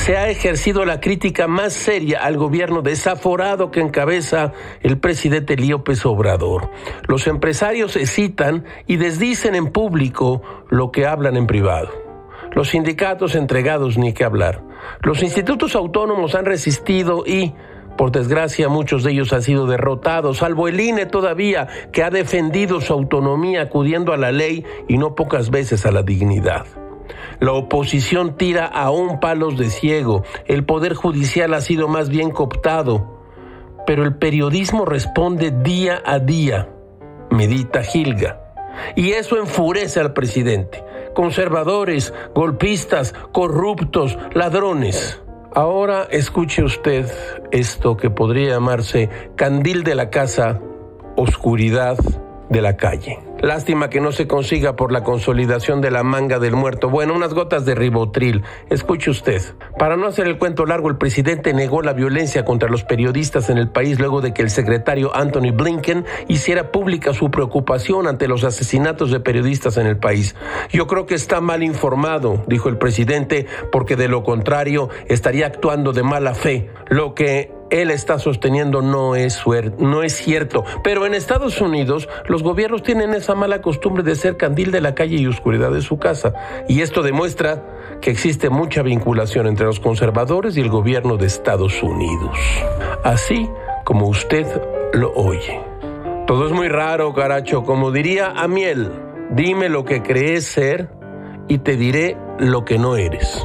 se ha ejercido la crítica más seria al gobierno desaforado que encabeza el presidente López Obrador. Los empresarios se citan y desdicen en público lo que hablan en privado. Los sindicatos entregados ni qué hablar. Los institutos autónomos han resistido y, por desgracia, muchos de ellos han sido derrotados, salvo el INE todavía, que ha defendido su autonomía acudiendo a la ley y no pocas veces a la dignidad. La oposición tira aún palos de ciego, el poder judicial ha sido más bien cooptado, pero el periodismo responde día a día, medita Gilga. Y eso enfurece al presidente. Conservadores, golpistas, corruptos, ladrones. Ahora escuche usted esto que podría llamarse candil de la casa, oscuridad de la calle. Lástima que no se consiga por la consolidación de la manga del muerto. Bueno, unas gotas de ribotril. Escuche usted. Para no hacer el cuento largo, el presidente negó la violencia contra los periodistas en el país luego de que el secretario Anthony Blinken hiciera pública su preocupación ante los asesinatos de periodistas en el país. Yo creo que está mal informado, dijo el presidente, porque de lo contrario estaría actuando de mala fe, lo que él está sosteniendo no es, no es cierto. Pero en Estados Unidos los gobiernos tienen esa mala costumbre de ser candil de la calle y oscuridad de su casa. Y esto demuestra que existe mucha vinculación entre los conservadores y el gobierno de Estados Unidos. Así como usted lo oye. Todo es muy raro, caracho. Como diría Amiel, dime lo que crees ser y te diré lo que no eres.